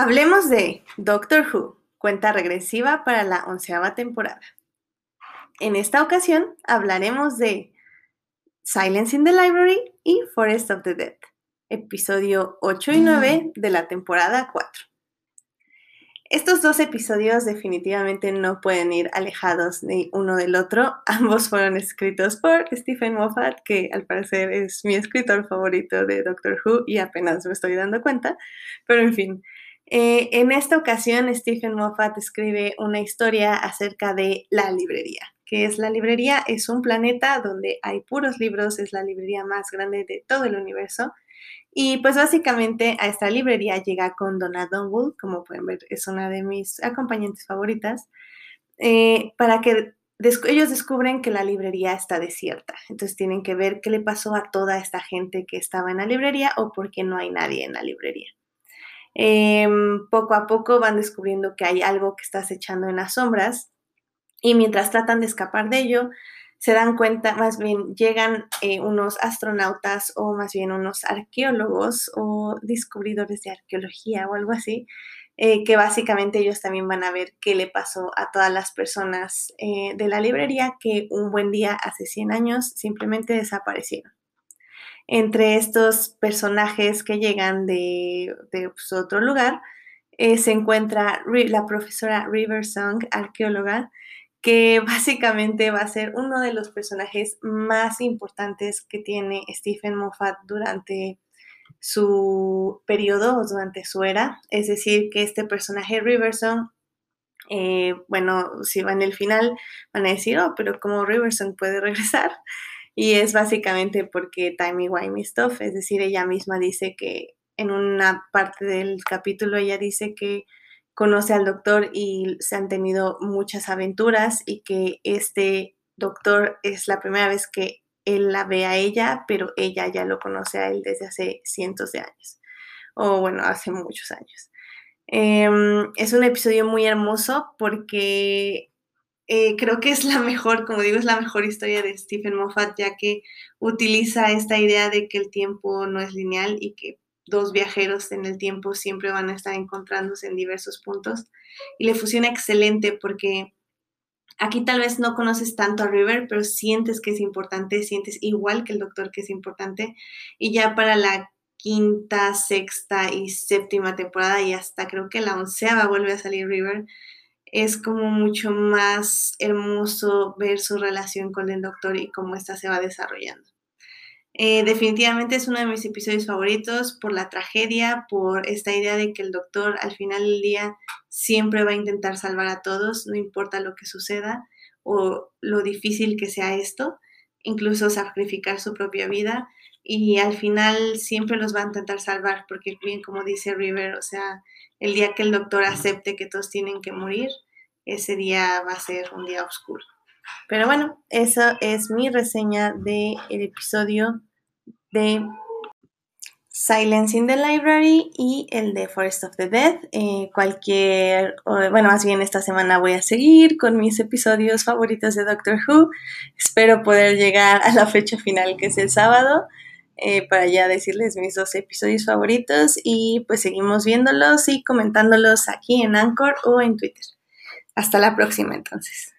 Hablemos de Doctor Who, cuenta regresiva para la onceava temporada. En esta ocasión hablaremos de Silence in the Library y Forest of the Dead, episodio 8 y 9 de la temporada 4. Estos dos episodios definitivamente no pueden ir alejados ni uno del otro. Ambos fueron escritos por Stephen Moffat, que al parecer es mi escritor favorito de Doctor Who y apenas me estoy dando cuenta. Pero en fin, eh, en esta ocasión Stephen Moffat escribe una historia acerca de la librería. que es la librería? Es un planeta donde hay puros libros, es la librería más grande de todo el universo y pues básicamente a esta librería llega con Donna Dunwood, como pueden ver, es una de mis acompañantes favoritas, eh, para que ellos descubren que la librería está desierta. Entonces tienen que ver qué le pasó a toda esta gente que estaba en la librería o por qué no hay nadie en la librería. Em, poco a poco van descubriendo que hay algo que está acechando en las sombras y mientras tratan de escapar de ello, se dan cuenta, más bien llegan eh, unos astronautas o más bien unos arqueólogos o descubridores de arqueología o algo así, eh, que básicamente ellos también van a ver qué le pasó a todas las personas eh, de la librería que un buen día, hace 100 años, simplemente desaparecieron. Entre estos personajes que llegan de, pues, otro lugar, se encuentra la profesora River Song, arqueóloga, que básicamente va a ser uno de los personajes más importantes que tiene Stephen Moffat durante su periodo o durante su era. Es decir, que este personaje Riverson, eh, bueno, si va en el final, van a decir, oh, pero ¿cómo Riverson puede regresar? Y es básicamente porque Timey Wimey Stuff, es decir, ella misma dice que en una parte del capítulo ella dice que conoce al doctor y se han tenido muchas aventuras y que este doctor es la primera vez que él la ve a ella, pero ella ya lo conoce a él desde hace cientos de años, o bueno, hace muchos años. Em, es un episodio muy hermoso porque eh, creo que es la mejor, como digo, es la mejor historia de Stephen Moffat, ya que utiliza esta idea de que el tiempo no es lineal y que dos viajeros en el tiempo siempre van a estar encontrándose en diversos puntos. Y le funciona excelente porque aquí tal vez no conoces tanto a River, pero sientes que es importante, sientes igual que el doctor que es importante. Y ya para la quinta, sexta y séptima temporada y hasta creo que la onceava vuelve a salir River, es como mucho más hermoso ver su relación con el doctor y cómo ésta se va desarrollando. Eh, definitivamente es uno de mis episodios favoritos por la tragedia, por esta idea de que el doctor al final del día siempre va a intentar salvar a todos, no importa lo que suceda o lo difícil que sea esto, incluso sacrificar su propia vida y al final siempre los va a intentar salvar, porque bien como dice River, o sea, el día que el doctor acepte que todos tienen que morir, ese día va a ser un día oscuro. Pero bueno, esa es mi reseña del el episodio de Silence in the Library y el de Forest of the Dead. Eh, cualquier, bueno, más bien esta semana voy a seguir con mis episodios favoritos de Doctor Who. Espero poder llegar a la fecha final que es el sábado eh, para ya decirles mis dos episodios favoritos y pues seguimos viéndolos y comentándolos aquí en Anchor o en Twitter. Hasta la próxima entonces.